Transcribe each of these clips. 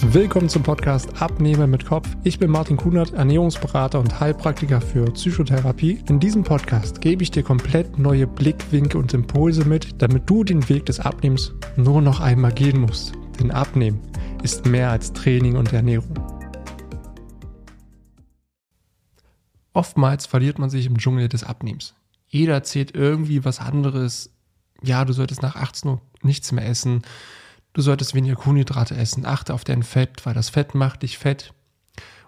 Willkommen zum Podcast Abnehmen mit Kopf. Ich bin Martin Kunert, Ernährungsberater und Heilpraktiker für Psychotherapie. In diesem Podcast gebe ich dir komplett neue Blickwinkel und Impulse mit, damit du den Weg des Abnehmens nur noch einmal gehen musst. Denn Abnehmen ist mehr als Training und Ernährung. Oftmals verliert man sich im Dschungel des Abnehmens. Jeder erzählt irgendwie was anderes. Ja, du solltest nach 18 Uhr nichts mehr essen du solltest weniger Kohlenhydrate essen, achte auf dein Fett, weil das Fett macht dich fett.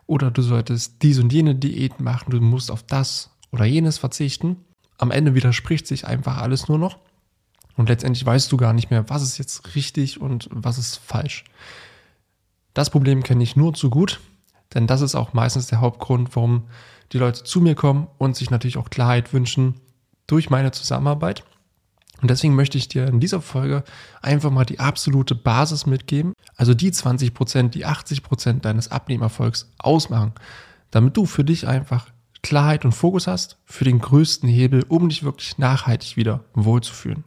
Oder du solltest dies und jene Diät machen, du musst auf das oder jenes verzichten. Am Ende widerspricht sich einfach alles nur noch. Und letztendlich weißt du gar nicht mehr, was ist jetzt richtig und was ist falsch. Das Problem kenne ich nur zu gut, denn das ist auch meistens der Hauptgrund, warum die Leute zu mir kommen und sich natürlich auch Klarheit wünschen durch meine Zusammenarbeit. Und deswegen möchte ich dir in dieser Folge einfach mal die absolute Basis mitgeben, also die 20 Prozent, die 80 Prozent deines Abnehmerfolgs ausmachen, damit du für dich einfach Klarheit und Fokus hast für den größten Hebel, um dich wirklich nachhaltig wieder wohlzufühlen.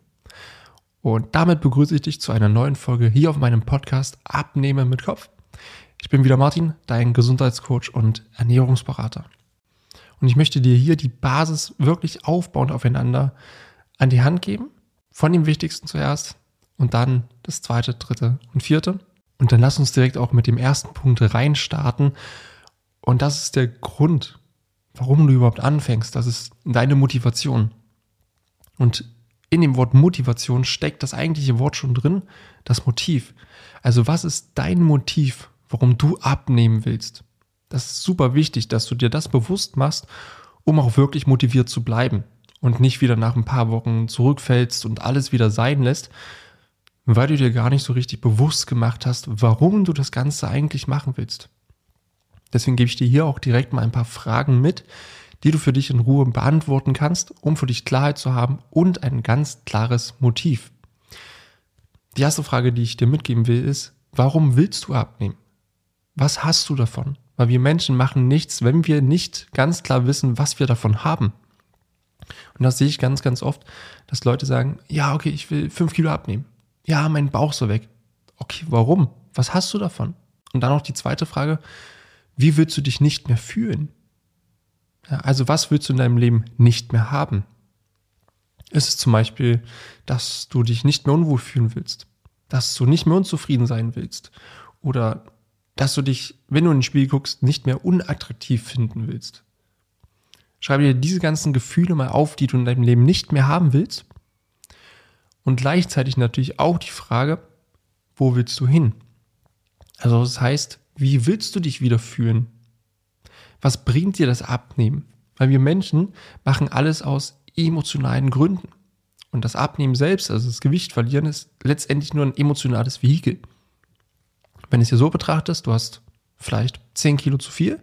Und damit begrüße ich dich zu einer neuen Folge hier auf meinem Podcast Abnehmen mit Kopf. Ich bin wieder Martin, dein Gesundheitscoach und Ernährungsberater. Und ich möchte dir hier die Basis wirklich aufbauend aufeinander an die Hand geben, von dem Wichtigsten zuerst und dann das zweite, dritte und vierte. Und dann lass uns direkt auch mit dem ersten Punkt reinstarten. Und das ist der Grund, warum du überhaupt anfängst. Das ist deine Motivation. Und in dem Wort Motivation steckt das eigentliche Wort schon drin, das Motiv. Also was ist dein Motiv, warum du abnehmen willst? Das ist super wichtig, dass du dir das bewusst machst, um auch wirklich motiviert zu bleiben und nicht wieder nach ein paar Wochen zurückfällst und alles wieder sein lässt, weil du dir gar nicht so richtig bewusst gemacht hast, warum du das Ganze eigentlich machen willst. Deswegen gebe ich dir hier auch direkt mal ein paar Fragen mit, die du für dich in Ruhe beantworten kannst, um für dich Klarheit zu haben und ein ganz klares Motiv. Die erste Frage, die ich dir mitgeben will, ist, warum willst du abnehmen? Was hast du davon? Weil wir Menschen machen nichts, wenn wir nicht ganz klar wissen, was wir davon haben. Und das sehe ich ganz, ganz oft, dass Leute sagen, ja, okay, ich will fünf Kilo abnehmen. Ja, mein Bauch so weg. Okay, warum? Was hast du davon? Und dann noch die zweite Frage, wie willst du dich nicht mehr fühlen? Ja, also was willst du in deinem Leben nicht mehr haben? Ist es zum Beispiel, dass du dich nicht mehr unwohl fühlen willst? Dass du nicht mehr unzufrieden sein willst? Oder dass du dich, wenn du in den Spiel guckst, nicht mehr unattraktiv finden willst? Schreibe dir diese ganzen Gefühle mal auf, die du in deinem Leben nicht mehr haben willst. Und gleichzeitig natürlich auch die Frage, wo willst du hin? Also das heißt, wie willst du dich wieder fühlen? Was bringt dir das Abnehmen? Weil wir Menschen machen alles aus emotionalen Gründen. Und das Abnehmen selbst, also das Gewicht verlieren, ist letztendlich nur ein emotionales Vehikel. Wenn du es hier so betrachtest, du hast vielleicht 10 Kilo zu viel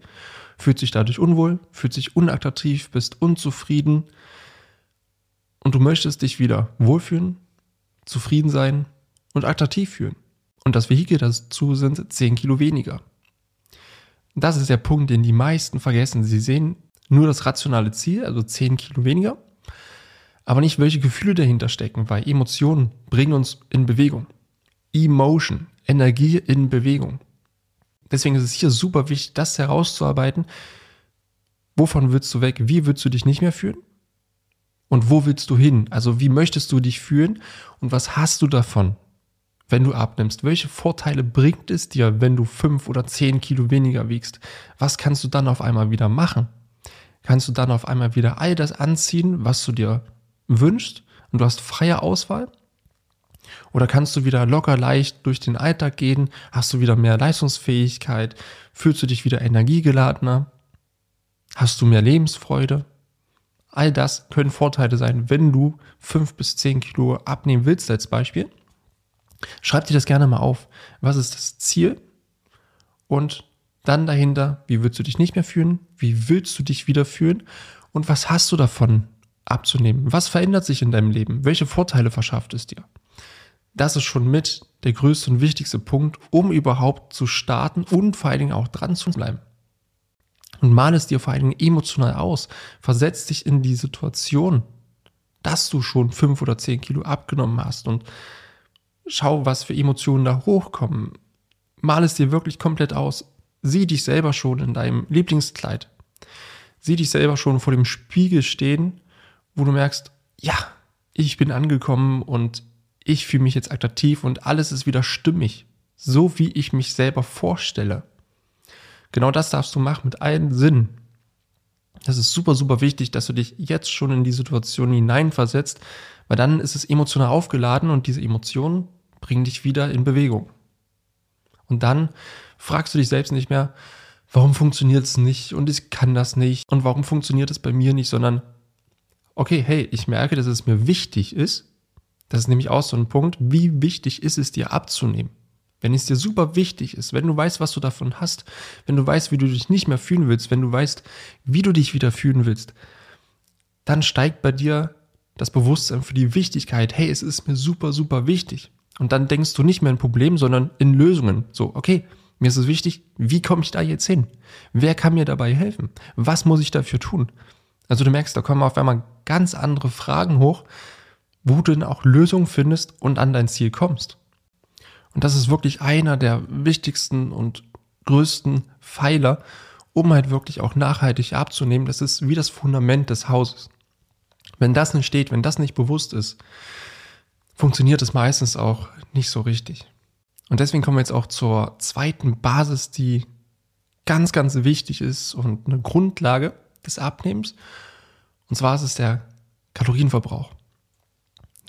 fühlt sich dadurch unwohl, fühlt sich unattraktiv, bist unzufrieden und du möchtest dich wieder wohlfühlen, zufrieden sein und attraktiv fühlen. Und das Vehikel dazu sind 10 Kilo weniger. Das ist der Punkt, den die meisten vergessen. Sie sehen nur das rationale Ziel, also 10 Kilo weniger, aber nicht, welche Gefühle dahinter stecken, weil Emotionen bringen uns in Bewegung. Emotion, Energie in Bewegung. Deswegen ist es hier super wichtig, das herauszuarbeiten. Wovon willst du weg? Wie willst du dich nicht mehr fühlen? Und wo willst du hin? Also wie möchtest du dich fühlen? Und was hast du davon, wenn du abnimmst? Welche Vorteile bringt es dir, wenn du fünf oder zehn Kilo weniger wiegst? Was kannst du dann auf einmal wieder machen? Kannst du dann auf einmal wieder all das anziehen, was du dir wünschst? Und du hast freie Auswahl? Oder kannst du wieder locker leicht durch den Alltag gehen? Hast du wieder mehr Leistungsfähigkeit? Fühlst du dich wieder energiegeladener? Hast du mehr Lebensfreude? All das können Vorteile sein, wenn du fünf bis zehn Kilo abnehmen willst als Beispiel. Schreib dir das gerne mal auf. Was ist das Ziel? Und dann dahinter, wie willst du dich nicht mehr fühlen? Wie willst du dich wieder fühlen? Und was hast du davon abzunehmen? Was verändert sich in deinem Leben? Welche Vorteile verschafft es dir? Das ist schon mit der größte und wichtigste Punkt, um überhaupt zu starten und vor allen Dingen auch dran zu bleiben. Und mal es dir vor allen Dingen emotional aus. Versetz dich in die Situation, dass du schon fünf oder zehn Kilo abgenommen hast und schau, was für Emotionen da hochkommen. Mal es dir wirklich komplett aus. Sieh dich selber schon in deinem Lieblingskleid. Sieh dich selber schon vor dem Spiegel stehen, wo du merkst, ja, ich bin angekommen und ich fühle mich jetzt attraktiv und alles ist wieder stimmig. So wie ich mich selber vorstelle. Genau das darfst du machen mit allen Sinnen. Das ist super, super wichtig, dass du dich jetzt schon in die Situation hineinversetzt, weil dann ist es emotional aufgeladen und diese Emotionen bringen dich wieder in Bewegung. Und dann fragst du dich selbst nicht mehr, warum funktioniert es nicht und ich kann das nicht und warum funktioniert es bei mir nicht, sondern okay, hey, ich merke, dass es mir wichtig ist. Das ist nämlich auch so ein Punkt, wie wichtig ist es dir abzunehmen? wenn es dir super wichtig ist, wenn du weißt, was du davon hast, wenn du weißt, wie du dich nicht mehr fühlen willst, wenn du weißt, wie du dich wieder fühlen willst, dann steigt bei dir das Bewusstsein für die Wichtigkeit, hey, es ist mir super, super wichtig. Und dann denkst du nicht mehr in Problemen, sondern in Lösungen. So, okay, mir ist es wichtig, wie komme ich da jetzt hin? Wer kann mir dabei helfen? Was muss ich dafür tun? Also du merkst, da kommen auf einmal ganz andere Fragen hoch, wo du dann auch Lösungen findest und an dein Ziel kommst. Und das ist wirklich einer der wichtigsten und größten Pfeiler, um halt wirklich auch nachhaltig abzunehmen. Das ist wie das Fundament des Hauses. Wenn das nicht steht, wenn das nicht bewusst ist, funktioniert es meistens auch nicht so richtig. Und deswegen kommen wir jetzt auch zur zweiten Basis, die ganz, ganz wichtig ist und eine Grundlage des Abnehmens. Und zwar ist es der Kalorienverbrauch.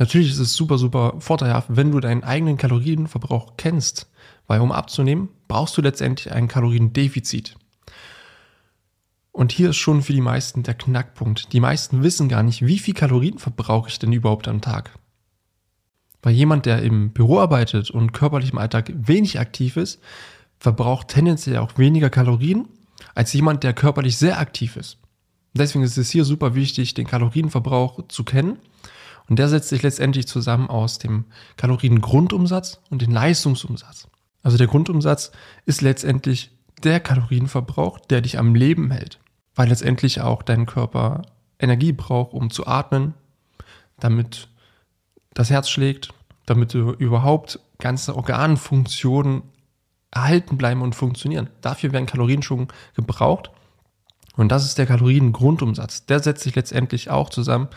Natürlich ist es super, super vorteilhaft, wenn du deinen eigenen Kalorienverbrauch kennst, weil um abzunehmen, brauchst du letztendlich ein Kaloriendefizit. Und hier ist schon für die meisten der Knackpunkt. Die meisten wissen gar nicht, wie viel Kalorien verbrauche ich denn überhaupt am Tag. Weil jemand, der im Büro arbeitet und körperlich im Alltag wenig aktiv ist, verbraucht tendenziell auch weniger Kalorien als jemand, der körperlich sehr aktiv ist. Deswegen ist es hier super wichtig, den Kalorienverbrauch zu kennen und der setzt sich letztendlich zusammen aus dem Kaloriengrundumsatz und dem Leistungsumsatz. Also der Grundumsatz ist letztendlich der Kalorienverbrauch, der dich am Leben hält, weil letztendlich auch dein Körper Energie braucht, um zu atmen, damit das Herz schlägt, damit überhaupt ganze Organfunktionen erhalten bleiben und funktionieren. Dafür werden Kalorien schon gebraucht. Und das ist der Kaloriengrundumsatz. Der setzt sich letztendlich auch zusammen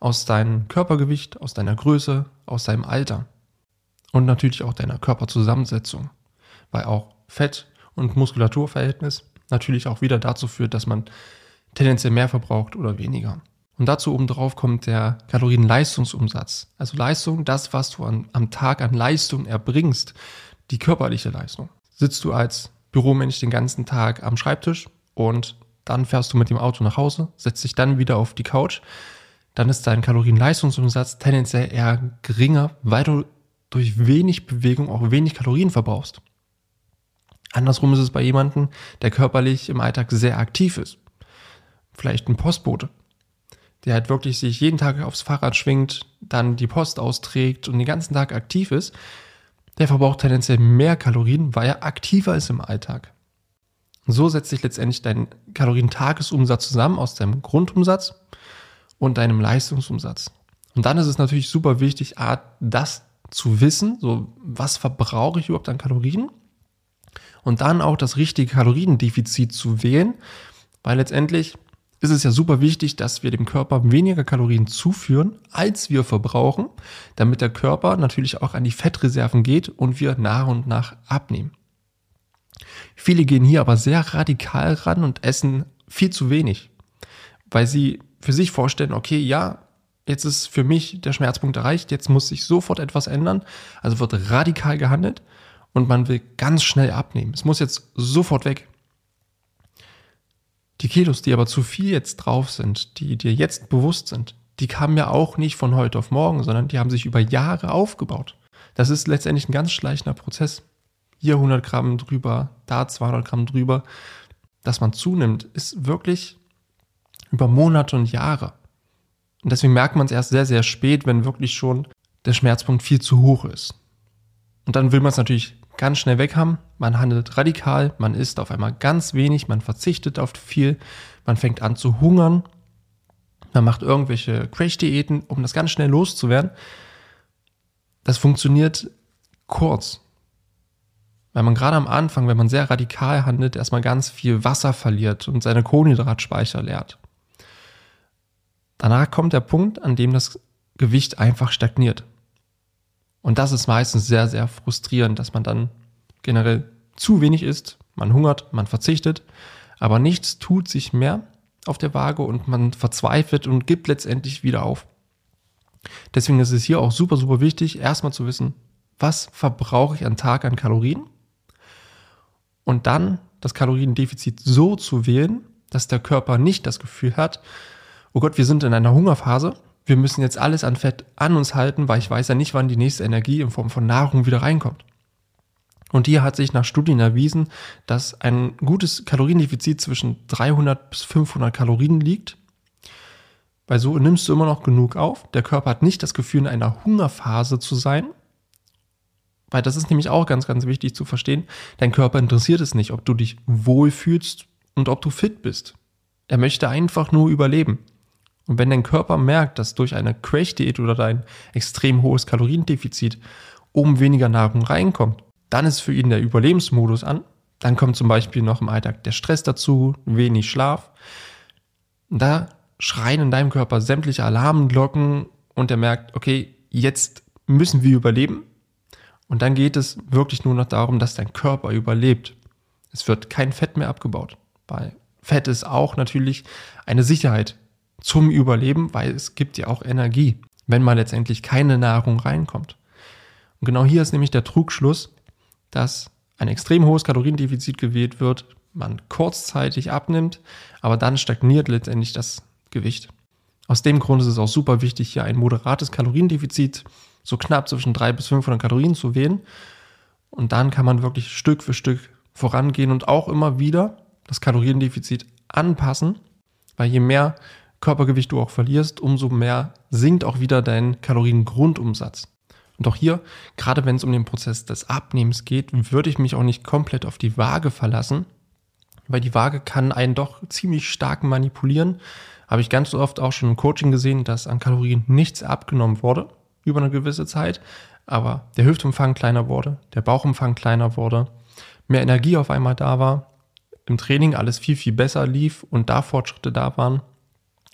aus deinem Körpergewicht, aus deiner Größe, aus deinem Alter und natürlich auch deiner Körperzusammensetzung, weil auch Fett- und Muskulaturverhältnis natürlich auch wieder dazu führt, dass man tendenziell mehr verbraucht oder weniger. Und dazu obendrauf kommt der Kalorienleistungsumsatz. Also Leistung, das, was du an, am Tag an Leistung erbringst, die körperliche Leistung. Sitzt du als Büromensch den ganzen Tag am Schreibtisch und dann fährst du mit dem Auto nach Hause, setzt dich dann wieder auf die Couch, dann ist dein Kalorienleistungsumsatz tendenziell eher geringer, weil du durch wenig Bewegung auch wenig Kalorien verbrauchst. Andersrum ist es bei jemandem, der körperlich im Alltag sehr aktiv ist. Vielleicht ein Postbote, der halt wirklich sich jeden Tag aufs Fahrrad schwingt, dann die Post austrägt und den ganzen Tag aktiv ist, der verbraucht tendenziell mehr Kalorien, weil er aktiver ist im Alltag. So setzt sich letztendlich dein Kalorientagesumsatz zusammen aus deinem Grundumsatz und deinem Leistungsumsatz. Und dann ist es natürlich super wichtig, das zu wissen, so was verbrauche ich überhaupt an Kalorien und dann auch das richtige Kaloriendefizit zu wählen, weil letztendlich ist es ja super wichtig, dass wir dem Körper weniger Kalorien zuführen, als wir verbrauchen, damit der Körper natürlich auch an die Fettreserven geht und wir nach und nach abnehmen. Viele gehen hier aber sehr radikal ran und essen viel zu wenig, weil sie für sich vorstellen, okay, ja, jetzt ist für mich der Schmerzpunkt erreicht, jetzt muss sich sofort etwas ändern. Also wird radikal gehandelt und man will ganz schnell abnehmen. Es muss jetzt sofort weg. Die Kilos, die aber zu viel jetzt drauf sind, die dir jetzt bewusst sind, die kamen ja auch nicht von heute auf morgen, sondern die haben sich über Jahre aufgebaut. Das ist letztendlich ein ganz schleichender Prozess. Hier 100 Gramm drüber, da 200 Gramm drüber. Dass man zunimmt, ist wirklich über Monate und Jahre. Und deswegen merkt man es erst sehr, sehr spät, wenn wirklich schon der Schmerzpunkt viel zu hoch ist. Und dann will man es natürlich ganz schnell weg haben. Man handelt radikal, man isst auf einmal ganz wenig, man verzichtet auf viel, man fängt an zu hungern, man macht irgendwelche Crash-Diäten, um das ganz schnell loszuwerden. Das funktioniert kurz. weil man gerade am Anfang, wenn man sehr radikal handelt, erstmal ganz viel Wasser verliert und seine Kohlenhydratspeicher leert. Danach kommt der Punkt, an dem das Gewicht einfach stagniert. Und das ist meistens sehr, sehr frustrierend, dass man dann generell zu wenig isst, man hungert, man verzichtet, aber nichts tut sich mehr auf der Waage und man verzweifelt und gibt letztendlich wieder auf. Deswegen ist es hier auch super, super wichtig, erstmal zu wissen, was verbrauche ich an Tag an Kalorien und dann das Kaloriendefizit so zu wählen, dass der Körper nicht das Gefühl hat, oh Gott, wir sind in einer Hungerphase, wir müssen jetzt alles an Fett an uns halten, weil ich weiß ja nicht, wann die nächste Energie in Form von Nahrung wieder reinkommt. Und hier hat sich nach Studien erwiesen, dass ein gutes Kaloriendefizit zwischen 300 bis 500 Kalorien liegt. Weil so nimmst du immer noch genug auf. Der Körper hat nicht das Gefühl, in einer Hungerphase zu sein, weil das ist nämlich auch ganz, ganz wichtig zu verstehen. Dein Körper interessiert es nicht, ob du dich wohlfühlst und ob du fit bist. Er möchte einfach nur überleben. Und wenn dein Körper merkt, dass durch eine Crash-Diät oder dein extrem hohes Kaloriendefizit oben weniger Nahrung reinkommt, dann ist für ihn der Überlebensmodus an. Dann kommt zum Beispiel noch im Alltag der Stress dazu, wenig Schlaf. Da schreien in deinem Körper sämtliche Alarmglocken und er merkt, okay, jetzt müssen wir überleben. Und dann geht es wirklich nur noch darum, dass dein Körper überlebt. Es wird kein Fett mehr abgebaut, weil Fett ist auch natürlich eine Sicherheit zum Überleben, weil es gibt ja auch Energie, wenn mal letztendlich keine Nahrung reinkommt. Und genau hier ist nämlich der Trugschluss, dass ein extrem hohes Kaloriendefizit gewählt wird, man kurzzeitig abnimmt, aber dann stagniert letztendlich das Gewicht. Aus dem Grund ist es auch super wichtig, hier ein moderates Kaloriendefizit so knapp zwischen 300 bis 500 Kalorien zu wählen. Und dann kann man wirklich Stück für Stück vorangehen und auch immer wieder das Kaloriendefizit anpassen, weil je mehr Körpergewicht du auch verlierst, umso mehr sinkt auch wieder dein Kaloriengrundumsatz. Und auch hier, gerade wenn es um den Prozess des Abnehmens geht, würde ich mich auch nicht komplett auf die Waage verlassen, weil die Waage kann einen doch ziemlich stark manipulieren. Habe ich ganz oft auch schon im Coaching gesehen, dass an Kalorien nichts abgenommen wurde über eine gewisse Zeit, aber der Hüftumfang kleiner wurde, der Bauchumfang kleiner wurde, mehr Energie auf einmal da war, im Training alles viel, viel besser lief und da Fortschritte da waren.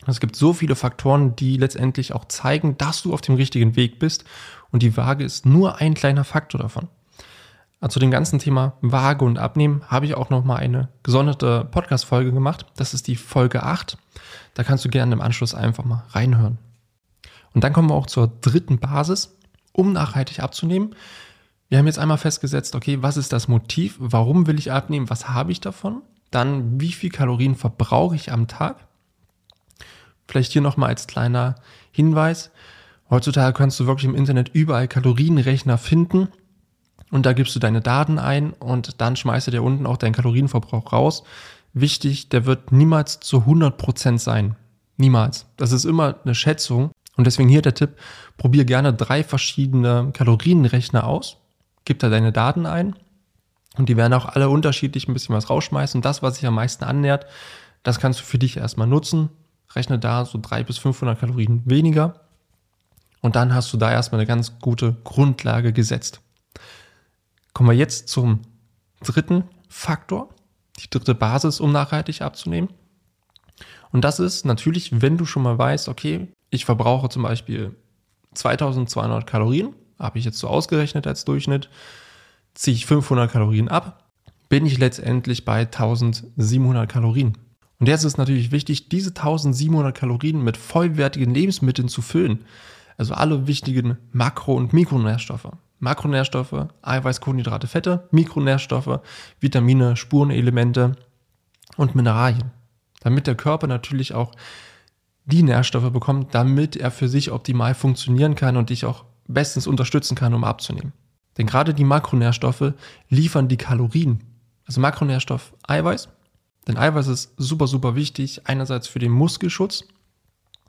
Es gibt so viele Faktoren, die letztendlich auch zeigen, dass du auf dem richtigen Weg bist und die Waage ist nur ein kleiner Faktor davon. Also zu dem ganzen Thema Waage und Abnehmen habe ich auch noch mal eine gesonderte Podcast-Folge gemacht. Das ist die Folge 8. Da kannst du gerne im Anschluss einfach mal reinhören. Und dann kommen wir auch zur dritten Basis, um nachhaltig abzunehmen. Wir haben jetzt einmal festgesetzt, okay, was ist das Motiv? Warum will ich abnehmen? Was habe ich davon? Dann, wie viel Kalorien verbrauche ich am Tag? Vielleicht hier nochmal als kleiner Hinweis. Heutzutage kannst du wirklich im Internet überall Kalorienrechner finden und da gibst du deine Daten ein und dann schmeißt er dir unten auch deinen Kalorienverbrauch raus. Wichtig, der wird niemals zu 100% sein. Niemals. Das ist immer eine Schätzung und deswegen hier der Tipp, probier gerne drei verschiedene Kalorienrechner aus, gib da deine Daten ein und die werden auch alle unterschiedlich ein bisschen was rausschmeißen. Und das, was sich am meisten annähert, das kannst du für dich erstmal nutzen. Rechne da so 300 bis 500 Kalorien weniger und dann hast du da erstmal eine ganz gute Grundlage gesetzt. Kommen wir jetzt zum dritten Faktor, die dritte Basis, um nachhaltig abzunehmen. Und das ist natürlich, wenn du schon mal weißt, okay, ich verbrauche zum Beispiel 2200 Kalorien, habe ich jetzt so ausgerechnet als Durchschnitt, ziehe ich 500 Kalorien ab, bin ich letztendlich bei 1700 Kalorien. Und jetzt ist natürlich wichtig, diese 1700 Kalorien mit vollwertigen Lebensmitteln zu füllen. Also alle wichtigen Makro- und Mikronährstoffe. Makronährstoffe, Eiweiß, Kohlenhydrate, Fette, Mikronährstoffe, Vitamine, Spurenelemente und Mineralien damit der Körper natürlich auch die Nährstoffe bekommt, damit er für sich optimal funktionieren kann und dich auch bestens unterstützen kann, um abzunehmen. Denn gerade die Makronährstoffe liefern die Kalorien. Also Makronährstoff Eiweiß. Denn Eiweiß ist super, super wichtig. Einerseits für den Muskelschutz,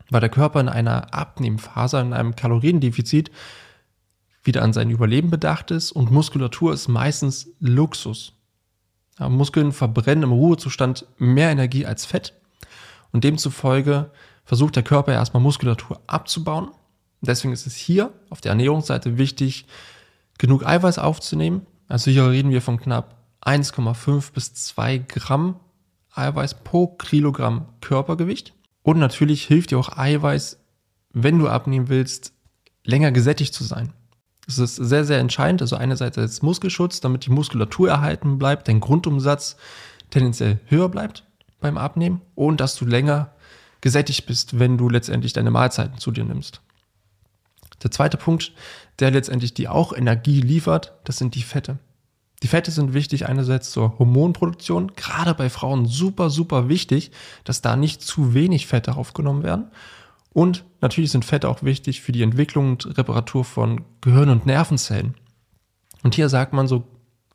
weil der Körper in einer Abnehmphase, in einem Kaloriendefizit wieder an sein Überleben bedacht ist und Muskulatur ist meistens Luxus. Ja, Muskeln verbrennen im Ruhezustand mehr Energie als Fett und demzufolge versucht der Körper erstmal Muskulatur abzubauen. Deswegen ist es hier auf der Ernährungsseite wichtig, genug Eiweiß aufzunehmen Also hier reden wir von knapp 1,5 bis 2 Gramm Eiweiß pro Kilogramm Körpergewicht. Und natürlich hilft dir auch Eiweiß, wenn du abnehmen willst, länger gesättigt zu sein. Das ist sehr, sehr entscheidend. Also einerseits als Muskelschutz, damit die Muskulatur erhalten bleibt, dein Grundumsatz tendenziell höher bleibt beim Abnehmen und dass du länger gesättigt bist, wenn du letztendlich deine Mahlzeiten zu dir nimmst. Der zweite Punkt, der letztendlich dir auch Energie liefert, das sind die Fette. Die Fette sind wichtig einerseits zur Hormonproduktion, gerade bei Frauen super, super wichtig, dass da nicht zu wenig Fette aufgenommen werden. Und natürlich sind Fette auch wichtig für die Entwicklung und Reparatur von Gehirn- und Nervenzellen. Und hier sagt man so,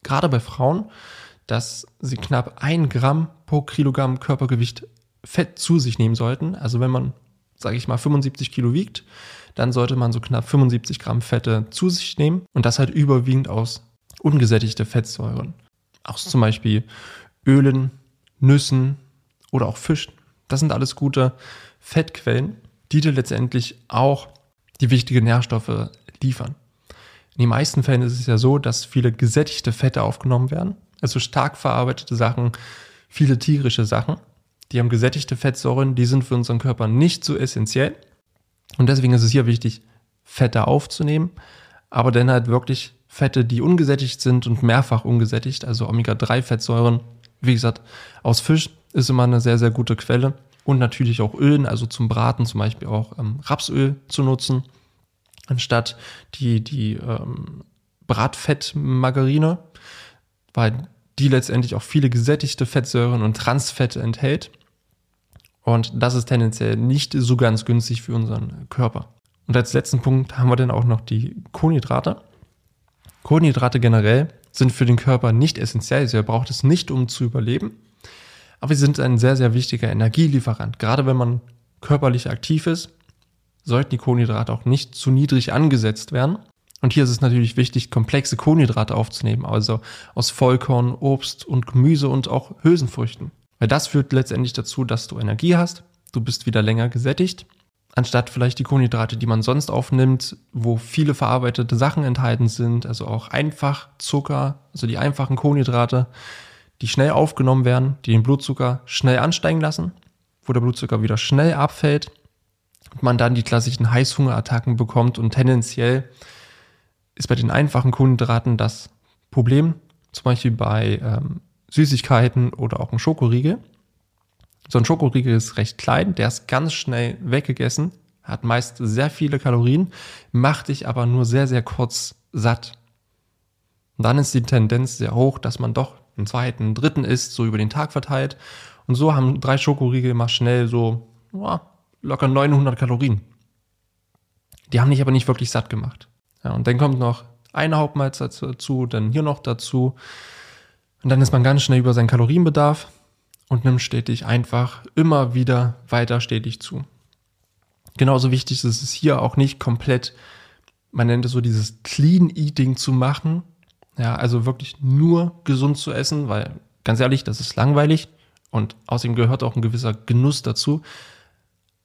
gerade bei Frauen, dass sie knapp ein Gramm pro Kilogramm Körpergewicht Fett zu sich nehmen sollten. Also wenn man, sage ich mal, 75 Kilo wiegt, dann sollte man so knapp 75 Gramm Fette zu sich nehmen und das halt überwiegend aus ungesättigte Fettsäuren. Auch zum Beispiel Ölen, Nüssen oder auch Fischen. Das sind alles gute Fettquellen, die dir letztendlich auch die wichtigen Nährstoffe liefern. In den meisten Fällen ist es ja so, dass viele gesättigte Fette aufgenommen werden, also stark verarbeitete Sachen, viele tierische Sachen. Die haben gesättigte Fettsäuren, die sind für unseren Körper nicht so essentiell. Und deswegen ist es hier wichtig, Fette aufzunehmen, aber dann halt wirklich Fette, die ungesättigt sind und mehrfach ungesättigt, also Omega-3-Fettsäuren. Wie gesagt, aus Fisch ist immer eine sehr, sehr gute Quelle. Und natürlich auch Ölen, also zum Braten zum Beispiel auch ähm, Rapsöl zu nutzen, anstatt die, die ähm, Bratfettmargarine, weil die letztendlich auch viele gesättigte Fettsäuren und Transfette enthält. Und das ist tendenziell nicht so ganz günstig für unseren Körper. Und als letzten Punkt haben wir dann auch noch die Kohlenhydrate. Kohlenhydrate generell sind für den Körper nicht essentiell. Also er braucht es nicht, um zu überleben. Aber sie sind ein sehr, sehr wichtiger Energielieferant. Gerade wenn man körperlich aktiv ist, sollten die Kohlenhydrate auch nicht zu niedrig angesetzt werden. Und hier ist es natürlich wichtig, komplexe Kohlenhydrate aufzunehmen, also aus Vollkorn, Obst und Gemüse und auch Hülsenfrüchten. Weil das führt letztendlich dazu, dass du Energie hast, du bist wieder länger gesättigt anstatt vielleicht die Kohlenhydrate, die man sonst aufnimmt, wo viele verarbeitete Sachen enthalten sind, also auch einfach Zucker, also die einfachen Kohlenhydrate, die schnell aufgenommen werden, die den Blutzucker schnell ansteigen lassen, wo der Blutzucker wieder schnell abfällt und man dann die klassischen Heißhungerattacken bekommt und tendenziell ist bei den einfachen Kohlenhydraten das Problem, zum Beispiel bei ähm, Süßigkeiten oder auch ein Schokoriegel, so ein Schokoriegel ist recht klein, der ist ganz schnell weggegessen, hat meist sehr viele Kalorien, macht dich aber nur sehr, sehr kurz satt. Und dann ist die Tendenz sehr hoch, dass man doch einen zweiten, einen dritten isst, so über den Tag verteilt. Und so haben drei Schokoriegel mal schnell so ja, locker 900 Kalorien. Die haben dich aber nicht wirklich satt gemacht. Ja, und dann kommt noch eine Hauptmahlzeit dazu, dann hier noch dazu. Und dann ist man ganz schnell über seinen Kalorienbedarf und nimm stetig einfach immer wieder weiter stetig zu. Genauso wichtig ist es hier auch nicht komplett, man nennt es so dieses Clean Eating zu machen. Ja, also wirklich nur gesund zu essen, weil ganz ehrlich, das ist langweilig und außerdem gehört auch ein gewisser Genuss dazu.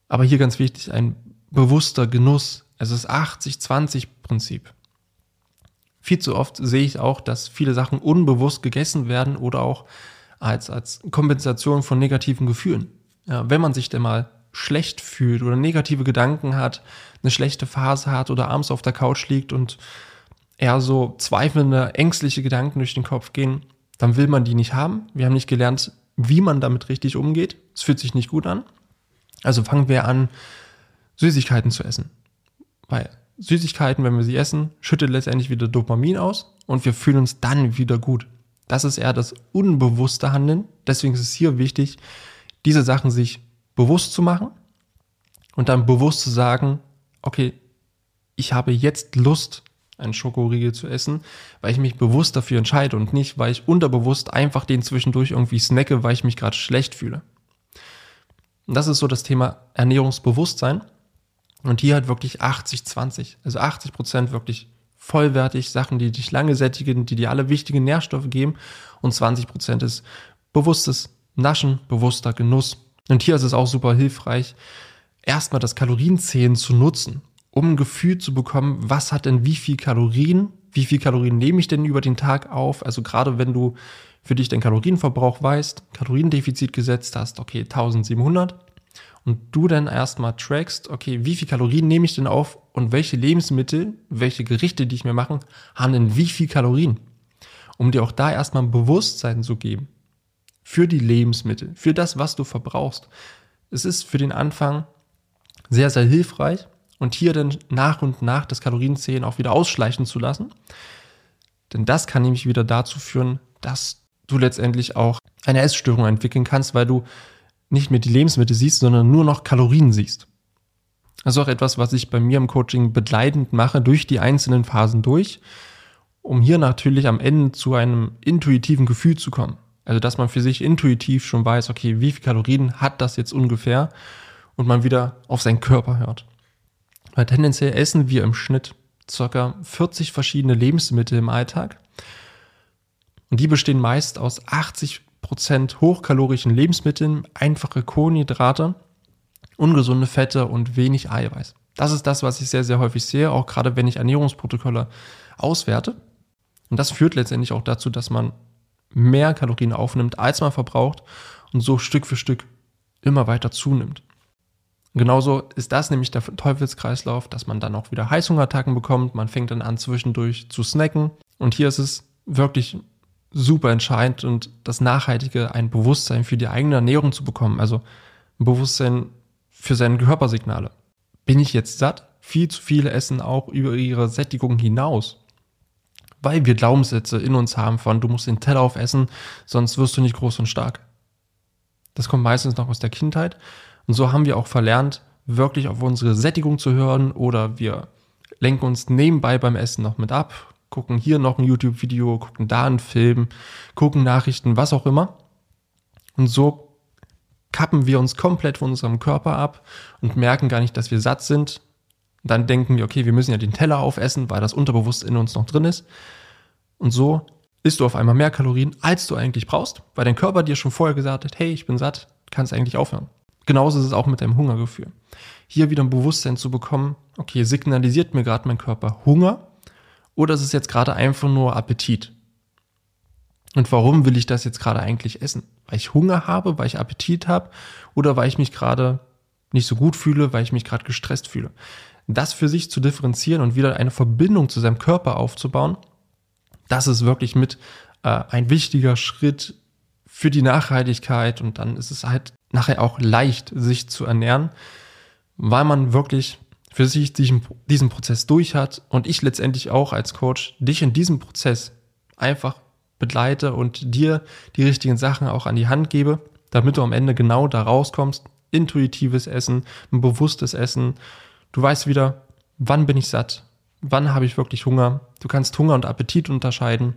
Aber hier ganz wichtig, ein bewusster Genuss. Es ist 80-20-Prinzip. Viel zu oft sehe ich auch, dass viele Sachen unbewusst gegessen werden oder auch als, als Kompensation von negativen Gefühlen. Ja, wenn man sich denn mal schlecht fühlt oder negative Gedanken hat, eine schlechte Phase hat oder abends auf der Couch liegt und eher so zweifelnde, ängstliche Gedanken durch den Kopf gehen, dann will man die nicht haben. Wir haben nicht gelernt, wie man damit richtig umgeht. Es fühlt sich nicht gut an. Also fangen wir an, Süßigkeiten zu essen. Weil Süßigkeiten, wenn wir sie essen, schüttet letztendlich wieder Dopamin aus und wir fühlen uns dann wieder gut. Das ist eher das unbewusste Handeln. Deswegen ist es hier wichtig, diese Sachen sich bewusst zu machen und dann bewusst zu sagen, okay, ich habe jetzt Lust, einen Schokoriegel zu essen, weil ich mich bewusst dafür entscheide und nicht, weil ich unterbewusst einfach den zwischendurch irgendwie snacke, weil ich mich gerade schlecht fühle. Und das ist so das Thema Ernährungsbewusstsein. Und hier halt wirklich 80-20. Also 80 Prozent wirklich vollwertig, Sachen, die dich lange sättigen, die dir alle wichtigen Nährstoffe geben und 20 Prozent ist bewusstes Naschen, bewusster Genuss. Und hier ist es auch super hilfreich, erstmal das Kalorienzählen zu nutzen, um ein Gefühl zu bekommen, was hat denn wie viel Kalorien, wie viel Kalorien nehme ich denn über den Tag auf? Also gerade wenn du für dich den Kalorienverbrauch weißt, Kaloriendefizit gesetzt hast, okay, 1700 und du dann erstmal trackst, okay, wie viel Kalorien nehme ich denn auf und welche Lebensmittel, welche Gerichte, die ich mir mache, haben denn wie viel Kalorien? Um dir auch da erstmal ein Bewusstsein zu geben für die Lebensmittel, für das, was du verbrauchst. Es ist für den Anfang sehr, sehr hilfreich und hier dann nach und nach das Kalorienzählen auch wieder ausschleichen zu lassen. Denn das kann nämlich wieder dazu führen, dass du letztendlich auch eine Essstörung entwickeln kannst, weil du nicht mehr die Lebensmittel siehst, sondern nur noch Kalorien siehst. Das ist auch etwas, was ich bei mir im Coaching begleitend mache, durch die einzelnen Phasen durch, um hier natürlich am Ende zu einem intuitiven Gefühl zu kommen. Also, dass man für sich intuitiv schon weiß, okay, wie viel Kalorien hat das jetzt ungefähr und man wieder auf seinen Körper hört. Weil tendenziell essen wir im Schnitt ca. 40 verschiedene Lebensmittel im Alltag. Und die bestehen meist aus 80% hochkalorischen Lebensmitteln, einfache Kohlenhydrate, ungesunde Fette und wenig Eiweiß. Das ist das, was ich sehr, sehr häufig sehe, auch gerade wenn ich Ernährungsprotokolle auswerte. Und das führt letztendlich auch dazu, dass man mehr Kalorien aufnimmt, als man verbraucht und so Stück für Stück immer weiter zunimmt. Genauso ist das nämlich der Teufelskreislauf, dass man dann auch wieder Heißhungerattacken bekommt. Man fängt dann an zwischendurch zu snacken. Und hier ist es wirklich super entscheidend und das Nachhaltige, ein Bewusstsein für die eigene Ernährung zu bekommen. Also ein Bewusstsein für seine Körpersignale. Bin ich jetzt satt? Viel zu viele essen auch über ihre Sättigung hinaus. Weil wir Glaubenssätze in uns haben von, du musst den Teller aufessen, sonst wirst du nicht groß und stark. Das kommt meistens noch aus der Kindheit und so haben wir auch verlernt, wirklich auf unsere Sättigung zu hören oder wir lenken uns nebenbei beim Essen noch mit ab, gucken hier noch ein YouTube-Video, gucken da einen Film, gucken Nachrichten, was auch immer. Und so kappen wir uns komplett von unserem Körper ab und merken gar nicht, dass wir satt sind. dann denken wir, okay, wir müssen ja den Teller aufessen, weil das unterbewusst in uns noch drin ist. Und so isst du auf einmal mehr Kalorien, als du eigentlich brauchst, weil dein Körper dir schon vorher gesagt hat, hey, ich bin satt, kannst eigentlich aufhören. Genauso ist es auch mit deinem Hungergefühl. Hier wieder ein Bewusstsein zu bekommen, okay, signalisiert mir gerade mein Körper Hunger oder ist es jetzt gerade einfach nur Appetit? Und warum will ich das jetzt gerade eigentlich essen? Weil ich Hunger habe, weil ich Appetit habe oder weil ich mich gerade nicht so gut fühle, weil ich mich gerade gestresst fühle. Das für sich zu differenzieren und wieder eine Verbindung zu seinem Körper aufzubauen, das ist wirklich mit äh, ein wichtiger Schritt für die Nachhaltigkeit und dann ist es halt nachher auch leicht, sich zu ernähren, weil man wirklich für sich diesen, diesen Prozess durch hat und ich letztendlich auch als Coach dich in diesem Prozess einfach begleite und dir die richtigen Sachen auch an die Hand gebe, damit du am Ende genau da rauskommst. Intuitives Essen, ein bewusstes Essen. Du weißt wieder, wann bin ich satt, wann habe ich wirklich Hunger. Du kannst Hunger und Appetit unterscheiden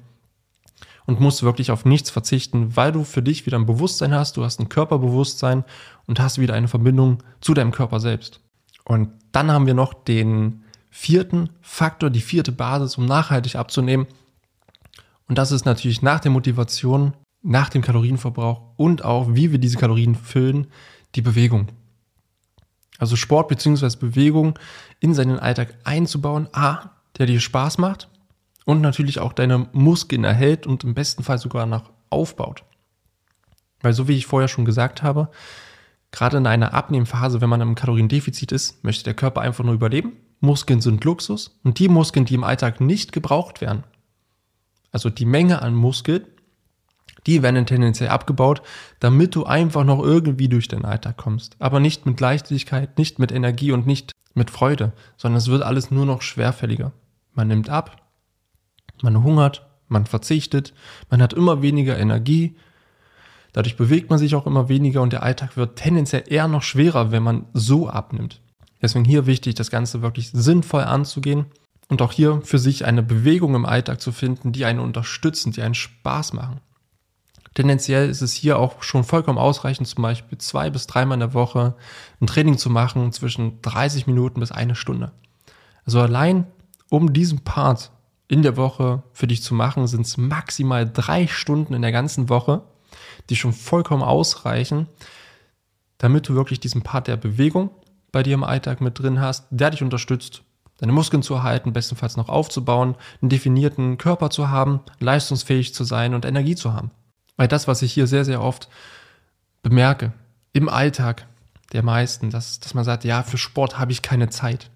und musst wirklich auf nichts verzichten, weil du für dich wieder ein Bewusstsein hast, du hast ein Körperbewusstsein und hast wieder eine Verbindung zu deinem Körper selbst. Und dann haben wir noch den vierten Faktor, die vierte Basis, um nachhaltig abzunehmen. Und das ist natürlich nach der Motivation, nach dem Kalorienverbrauch und auch, wie wir diese Kalorien füllen, die Bewegung. Also Sport bzw. Bewegung in seinen Alltag einzubauen, A, der dir Spaß macht und natürlich auch deine Muskeln erhält und im besten Fall sogar noch aufbaut. Weil so wie ich vorher schon gesagt habe, gerade in einer Abnehmphase, wenn man im Kaloriendefizit ist, möchte der Körper einfach nur überleben. Muskeln sind Luxus und die Muskeln, die im Alltag nicht gebraucht werden, also die Menge an Muskeln, die werden tendenziell abgebaut, damit du einfach noch irgendwie durch den Alltag kommst. Aber nicht mit Leichtigkeit, nicht mit Energie und nicht mit Freude, sondern es wird alles nur noch schwerfälliger. Man nimmt ab, man hungert, man verzichtet, man hat immer weniger Energie. Dadurch bewegt man sich auch immer weniger und der Alltag wird tendenziell eher noch schwerer, wenn man so abnimmt. Deswegen hier wichtig, das Ganze wirklich sinnvoll anzugehen und auch hier für sich eine Bewegung im Alltag zu finden, die einen unterstützen, die einen Spaß machen. Tendenziell ist es hier auch schon vollkommen ausreichend, zum Beispiel zwei bis dreimal in der Woche ein Training zu machen zwischen 30 Minuten bis eine Stunde. Also allein um diesen Part in der Woche für dich zu machen, sind es maximal drei Stunden in der ganzen Woche, die schon vollkommen ausreichen, damit du wirklich diesen Part der Bewegung bei dir im Alltag mit drin hast, der dich unterstützt, deine Muskeln zu erhalten, bestenfalls noch aufzubauen, einen definierten Körper zu haben, leistungsfähig zu sein und Energie zu haben. Weil das, was ich hier sehr, sehr oft bemerke, im Alltag der meisten, dass, dass man sagt, ja, für Sport habe ich keine Zeit.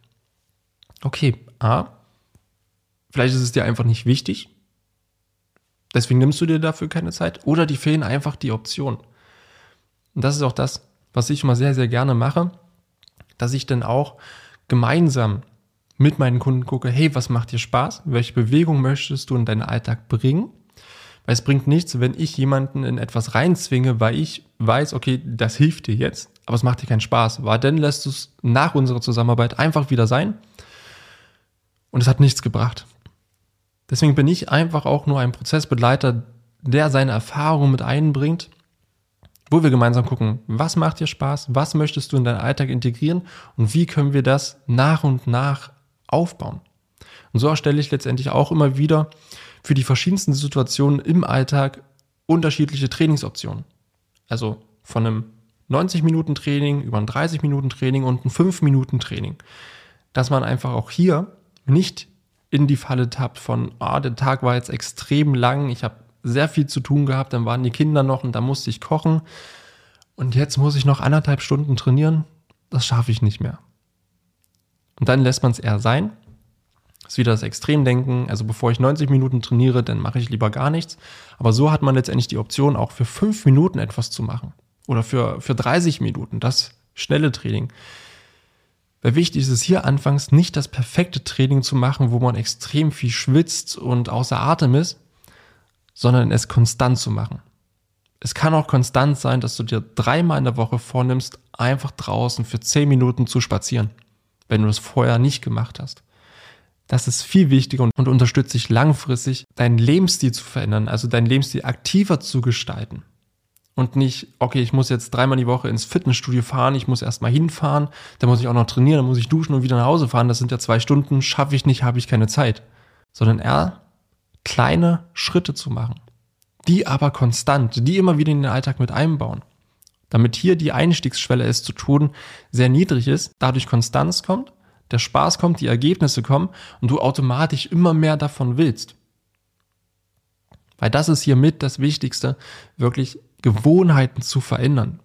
Okay, A, vielleicht ist es dir einfach nicht wichtig, deswegen nimmst du dir dafür keine Zeit, oder die fehlen einfach die Optionen. Und das ist auch das, was ich immer sehr, sehr gerne mache, dass ich dann auch gemeinsam mit meinen Kunden gucke, hey, was macht dir Spaß? Welche Bewegung möchtest du in deinen Alltag bringen? Weil es bringt nichts, wenn ich jemanden in etwas reinzwinge, weil ich weiß, okay, das hilft dir jetzt, aber es macht dir keinen Spaß, weil dann lässt du es nach unserer Zusammenarbeit einfach wieder sein und es hat nichts gebracht. Deswegen bin ich einfach auch nur ein Prozessbegleiter, der seine Erfahrungen mit einbringt wo wir gemeinsam gucken, was macht dir Spaß, was möchtest du in deinen Alltag integrieren und wie können wir das nach und nach aufbauen. Und so erstelle ich letztendlich auch immer wieder für die verschiedensten Situationen im Alltag unterschiedliche Trainingsoptionen. Also von einem 90 Minuten Training über ein 30 Minuten Training und ein 5 Minuten Training. Dass man einfach auch hier nicht in die Falle tappt von, ah, der Tag war jetzt extrem lang, ich habe sehr viel zu tun gehabt, dann waren die Kinder noch und da musste ich kochen. Und jetzt muss ich noch anderthalb Stunden trainieren. Das schaffe ich nicht mehr. Und dann lässt man es eher sein. Ist wieder das Extremdenken. Also bevor ich 90 Minuten trainiere, dann mache ich lieber gar nichts. Aber so hat man letztendlich die Option, auch für fünf Minuten etwas zu machen. Oder für, für 30 Minuten. Das schnelle Training. Weil wichtig ist es hier anfangs nicht das perfekte Training zu machen, wo man extrem viel schwitzt und außer Atem ist, sondern es konstant zu machen. Es kann auch konstant sein, dass du dir dreimal in der Woche vornimmst, einfach draußen für zehn Minuten zu spazieren, wenn du es vorher nicht gemacht hast. Das ist viel wichtiger und, unterstützt dich langfristig, deinen Lebensstil zu verändern, also deinen Lebensstil aktiver zu gestalten. Und nicht, okay, ich muss jetzt dreimal die Woche ins Fitnessstudio fahren, ich muss erstmal hinfahren, dann muss ich auch noch trainieren, dann muss ich duschen und wieder nach Hause fahren. Das sind ja zwei Stunden, schaffe ich nicht, habe ich keine Zeit. Sondern eher kleine Schritte zu machen, die aber konstant, die immer wieder in den Alltag mit einbauen. Damit hier die Einstiegsschwelle, es zu tun, sehr niedrig ist, dadurch Konstanz kommt, der Spaß kommt, die Ergebnisse kommen und du automatisch immer mehr davon willst. Weil das ist hier mit das Wichtigste, wirklich Gewohnheiten zu verändern.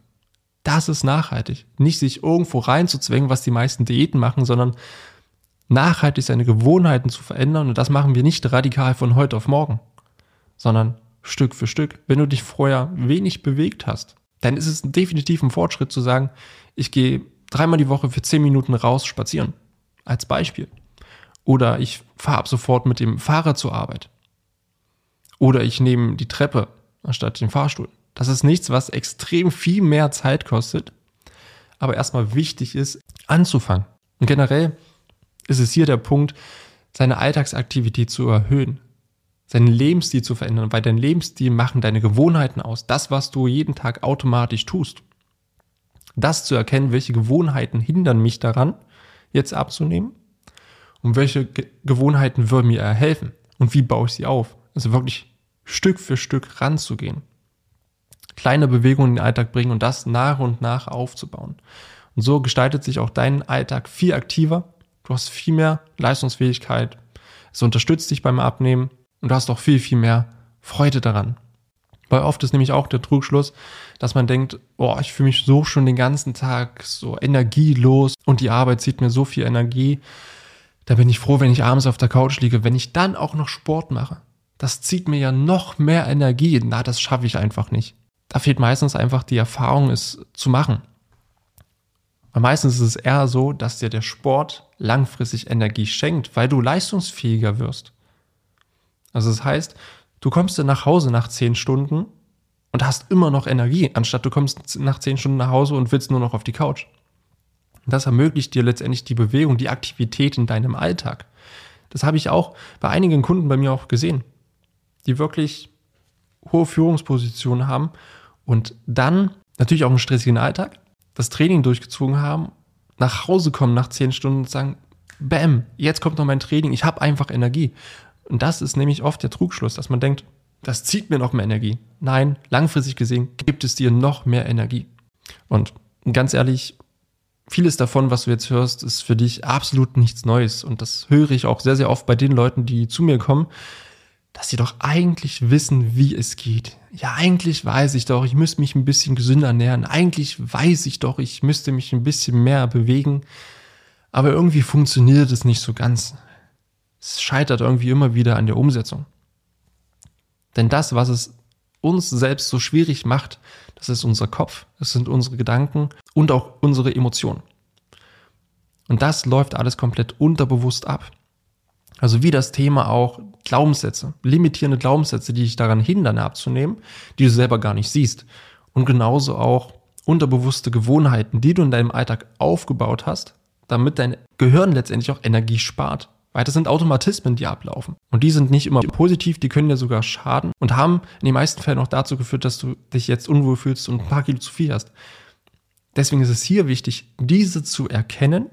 Das ist nachhaltig. Nicht sich irgendwo reinzuzwängen, was die meisten Diäten machen, sondern nachhaltig seine Gewohnheiten zu verändern. Und das machen wir nicht radikal von heute auf morgen, sondern Stück für Stück. Wenn du dich vorher wenig bewegt hast, dann ist es definitiv ein Fortschritt zu sagen, ich gehe dreimal die Woche für zehn Minuten raus spazieren. Als Beispiel. Oder ich fahre ab sofort mit dem Fahrrad zur Arbeit. Oder ich nehme die Treppe anstatt den Fahrstuhl. Das ist nichts, was extrem viel mehr Zeit kostet, aber erstmal wichtig ist, anzufangen. Und generell ist es hier der Punkt, seine Alltagsaktivität zu erhöhen, seinen Lebensstil zu verändern, weil dein Lebensstil machen deine Gewohnheiten aus, das, was du jeden Tag automatisch tust. Das zu erkennen, welche Gewohnheiten hindern mich daran, jetzt abzunehmen und welche Ge Gewohnheiten würden mir helfen und wie baue ich sie auf. Also wirklich Stück für Stück ranzugehen. Kleine Bewegungen in den Alltag bringen und das nach und nach aufzubauen. Und so gestaltet sich auch dein Alltag viel aktiver Du hast viel mehr Leistungsfähigkeit. Es unterstützt dich beim Abnehmen und du hast auch viel, viel mehr Freude daran. Weil oft ist nämlich auch der Trugschluss, dass man denkt, oh, ich fühle mich so schon den ganzen Tag so energielos und die Arbeit zieht mir so viel Energie. Da bin ich froh, wenn ich abends auf der Couch liege. Wenn ich dann auch noch Sport mache, das zieht mir ja noch mehr Energie. Na, das schaffe ich einfach nicht. Da fehlt meistens einfach die Erfahrung, es zu machen. Weil meistens ist es eher so, dass dir der Sport langfristig Energie schenkt, weil du leistungsfähiger wirst. Also das heißt, du kommst dann nach Hause nach zehn Stunden und hast immer noch Energie, anstatt du kommst nach zehn Stunden nach Hause und willst nur noch auf die Couch. Das ermöglicht dir letztendlich die Bewegung, die Aktivität in deinem Alltag. Das habe ich auch bei einigen Kunden bei mir auch gesehen, die wirklich hohe Führungspositionen haben und dann natürlich auch einen stressigen Alltag, das Training durchgezogen haben, nach Hause kommen nach zehn Stunden und sagen, bam, jetzt kommt noch mein Training, ich habe einfach Energie. Und das ist nämlich oft der Trugschluss, dass man denkt, das zieht mir noch mehr Energie. Nein, langfristig gesehen gibt es dir noch mehr Energie. Und ganz ehrlich, vieles davon, was du jetzt hörst, ist für dich absolut nichts Neues. Und das höre ich auch sehr, sehr oft bei den Leuten, die zu mir kommen, dass sie doch eigentlich wissen, wie es geht. Ja, eigentlich weiß ich doch, ich müsste mich ein bisschen gesünder ernähren. Eigentlich weiß ich doch, ich müsste mich ein bisschen mehr bewegen. Aber irgendwie funktioniert es nicht so ganz. Es scheitert irgendwie immer wieder an der Umsetzung. Denn das, was es uns selbst so schwierig macht, das ist unser Kopf, das sind unsere Gedanken und auch unsere Emotionen. Und das läuft alles komplett unterbewusst ab. Also wie das Thema auch Glaubenssätze, limitierende Glaubenssätze, die dich daran hindern abzunehmen, die du selber gar nicht siehst. Und genauso auch unterbewusste Gewohnheiten, die du in deinem Alltag aufgebaut hast, damit dein Gehirn letztendlich auch Energie spart. Weil das sind Automatismen, die ablaufen. Und die sind nicht immer positiv, die können dir sogar schaden und haben in den meisten Fällen auch dazu geführt, dass du dich jetzt unwohl fühlst und ein paar Kilo zu viel hast. Deswegen ist es hier wichtig, diese zu erkennen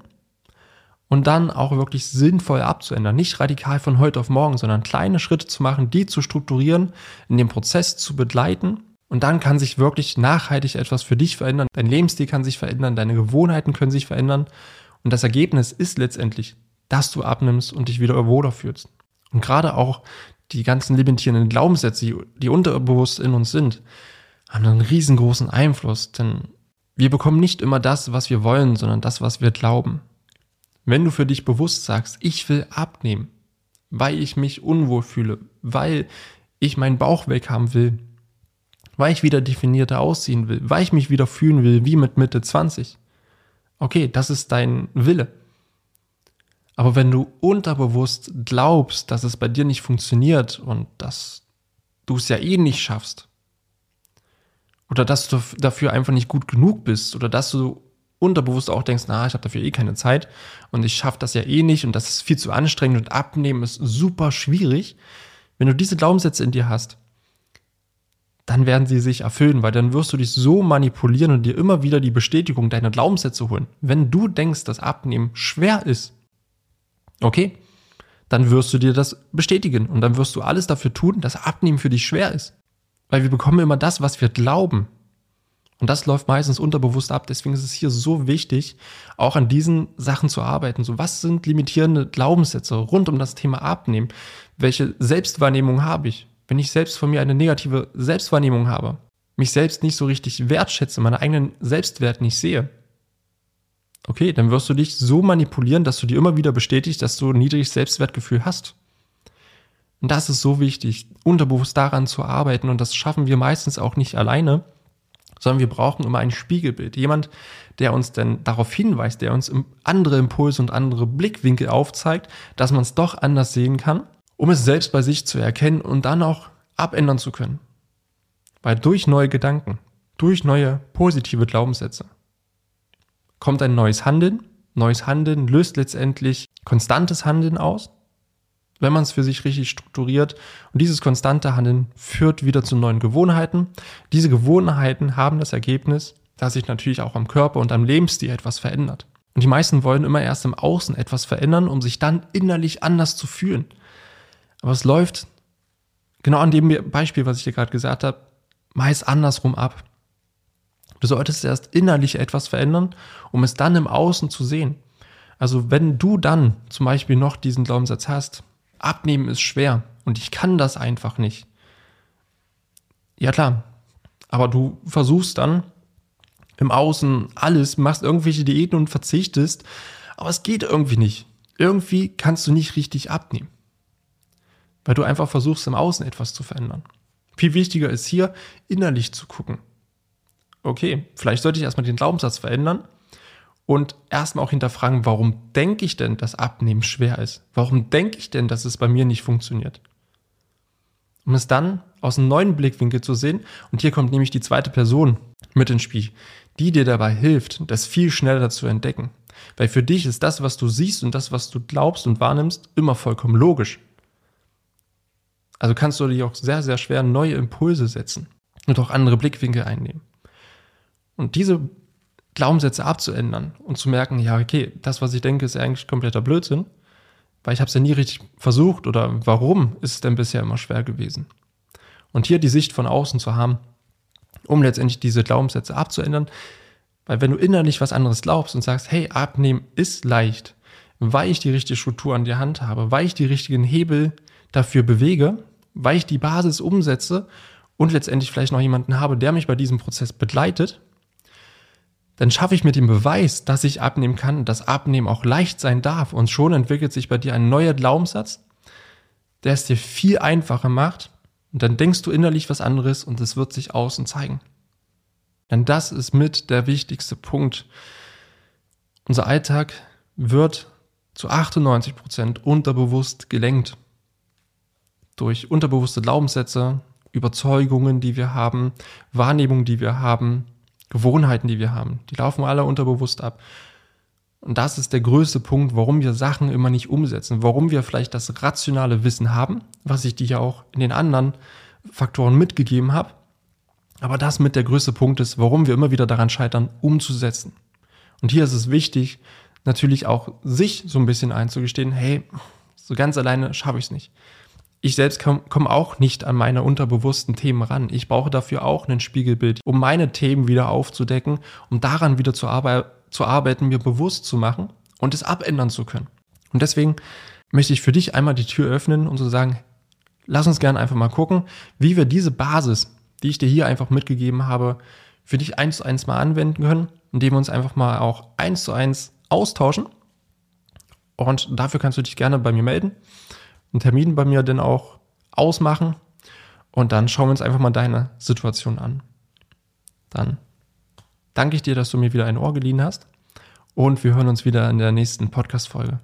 und dann auch wirklich sinnvoll abzuändern. Nicht radikal von heute auf morgen, sondern kleine Schritte zu machen, die zu strukturieren, in dem Prozess zu begleiten. Und dann kann sich wirklich nachhaltig etwas für dich verändern. Dein Lebensstil kann sich verändern, deine Gewohnheiten können sich verändern. Und das Ergebnis ist letztendlich, dass du abnimmst und dich wieder wohler fühlst. Und gerade auch die ganzen limitierenden Glaubenssätze, die unterbewusst in uns sind, haben einen riesengroßen Einfluss, denn wir bekommen nicht immer das, was wir wollen, sondern das, was wir glauben. Wenn du für dich bewusst sagst, ich will abnehmen, weil ich mich unwohl fühle, weil ich meinen Bauch weghaben will, weil ich wieder definierter aussehen will, weil ich mich wieder fühlen will wie mit Mitte 20. Okay, das ist dein Wille. Aber wenn du unterbewusst glaubst, dass es bei dir nicht funktioniert und dass du es ja eh nicht schaffst, oder dass du dafür einfach nicht gut genug bist, oder dass du unterbewusst auch denkst, na, ich habe dafür eh keine Zeit und ich schaffe das ja eh nicht und das ist viel zu anstrengend und abnehmen ist super schwierig. Wenn du diese Glaubenssätze in dir hast, dann werden sie sich erfüllen, weil dann wirst du dich so manipulieren und dir immer wieder die Bestätigung deiner Glaubenssätze holen. Wenn du denkst, dass Abnehmen schwer ist, okay, dann wirst du dir das bestätigen und dann wirst du alles dafür tun, dass Abnehmen für dich schwer ist. Weil wir bekommen immer das, was wir glauben. Und das läuft meistens unterbewusst ab. Deswegen ist es hier so wichtig, auch an diesen Sachen zu arbeiten. So, was sind limitierende Glaubenssätze rund um das Thema Abnehmen? Welche Selbstwahrnehmung habe ich? Wenn ich selbst von mir eine negative Selbstwahrnehmung habe, mich selbst nicht so richtig wertschätze, meinen eigenen Selbstwert nicht sehe, okay, dann wirst du dich so manipulieren, dass du dir immer wieder bestätigst, dass du ein niedriges Selbstwertgefühl hast. Und das ist so wichtig, unterbewusst daran zu arbeiten. Und das schaffen wir meistens auch nicht alleine, sondern wir brauchen immer ein Spiegelbild. Jemand, der uns denn darauf hinweist, der uns andere Impulse und andere Blickwinkel aufzeigt, dass man es doch anders sehen kann, um es selbst bei sich zu erkennen und dann auch abändern zu können. Weil durch neue Gedanken, durch neue positive Glaubenssätze kommt ein neues Handeln. Neues Handeln löst letztendlich konstantes Handeln aus wenn man es für sich richtig strukturiert. Und dieses konstante Handeln führt wieder zu neuen Gewohnheiten. Diese Gewohnheiten haben das Ergebnis, dass sich natürlich auch am Körper und am Lebensstil etwas verändert. Und die meisten wollen immer erst im Außen etwas verändern, um sich dann innerlich anders zu fühlen. Aber es läuft genau an dem Beispiel, was ich dir gerade gesagt habe, meist andersrum ab. Du solltest erst innerlich etwas verändern, um es dann im Außen zu sehen. Also wenn du dann zum Beispiel noch diesen Glaubenssatz hast, Abnehmen ist schwer und ich kann das einfach nicht. Ja klar, aber du versuchst dann im Außen alles, machst irgendwelche Diäten und verzichtest, aber es geht irgendwie nicht. Irgendwie kannst du nicht richtig abnehmen, weil du einfach versuchst im Außen etwas zu verändern. Viel wichtiger ist hier innerlich zu gucken. Okay, vielleicht sollte ich erstmal den Glaubenssatz verändern und erstmal auch hinterfragen, warum denke ich denn, dass Abnehmen schwer ist? Warum denke ich denn, dass es bei mir nicht funktioniert? Um es dann aus einem neuen Blickwinkel zu sehen, und hier kommt nämlich die zweite Person mit ins Spiel, die dir dabei hilft, das viel schneller zu entdecken. Weil für dich ist das, was du siehst und das, was du glaubst und wahrnimmst, immer vollkommen logisch. Also kannst du dir auch sehr, sehr schwer neue Impulse setzen und auch andere Blickwinkel einnehmen. Und diese Glaubenssätze abzuändern und zu merken, ja, okay, das, was ich denke, ist eigentlich kompletter Blödsinn, weil ich habe es ja nie richtig versucht oder warum ist es denn bisher immer schwer gewesen? Und hier die Sicht von außen zu haben, um letztendlich diese Glaubenssätze abzuändern, Weil wenn du innerlich was anderes glaubst und sagst, hey, abnehmen ist leicht, weil ich die richtige Struktur an der Hand habe, weil ich die richtigen Hebel dafür bewege, weil ich die Basis umsetze und letztendlich vielleicht noch jemanden habe, der mich bei diesem Prozess begleitet, dann schaffe ich mir den Beweis, dass ich abnehmen kann, dass Abnehmen auch leicht sein darf. Und schon entwickelt sich bei dir ein neuer Glaubenssatz, der es dir viel einfacher macht. Und dann denkst du innerlich was anderes und es wird sich außen zeigen. Denn das ist mit der wichtigste Punkt. Unser Alltag wird zu 98 Prozent unterbewusst gelenkt. Durch unterbewusste Glaubenssätze, Überzeugungen, die wir haben, Wahrnehmungen, die wir haben, Gewohnheiten, die wir haben. Die laufen alle unterbewusst ab. Und das ist der größte Punkt, warum wir Sachen immer nicht umsetzen, warum wir vielleicht das rationale Wissen haben, was ich dir ja auch in den anderen Faktoren mitgegeben habe. Aber das mit der größte Punkt ist, warum wir immer wieder daran scheitern, umzusetzen. Und hier ist es wichtig, natürlich auch sich so ein bisschen einzugestehen, hey, so ganz alleine schaffe ich es nicht. Ich selbst komme komm auch nicht an meine unterbewussten Themen ran. Ich brauche dafür auch ein Spiegelbild, um meine Themen wieder aufzudecken, um daran wieder zu, arbe zu arbeiten, mir bewusst zu machen und es abändern zu können. Und deswegen möchte ich für dich einmal die Tür öffnen und so sagen, lass uns gerne einfach mal gucken, wie wir diese Basis, die ich dir hier einfach mitgegeben habe, für dich eins zu eins mal anwenden können, indem wir uns einfach mal auch eins zu eins austauschen. Und dafür kannst du dich gerne bei mir melden, einen Termin bei mir dann auch ausmachen und dann schauen wir uns einfach mal deine Situation an. Dann danke ich dir, dass du mir wieder ein Ohr geliehen hast und wir hören uns wieder in der nächsten Podcast-Folge.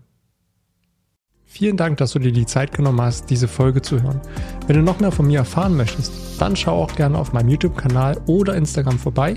Vielen Dank, dass du dir die Zeit genommen hast, diese Folge zu hören. Wenn du noch mehr von mir erfahren möchtest, dann schau auch gerne auf meinem YouTube-Kanal oder Instagram vorbei.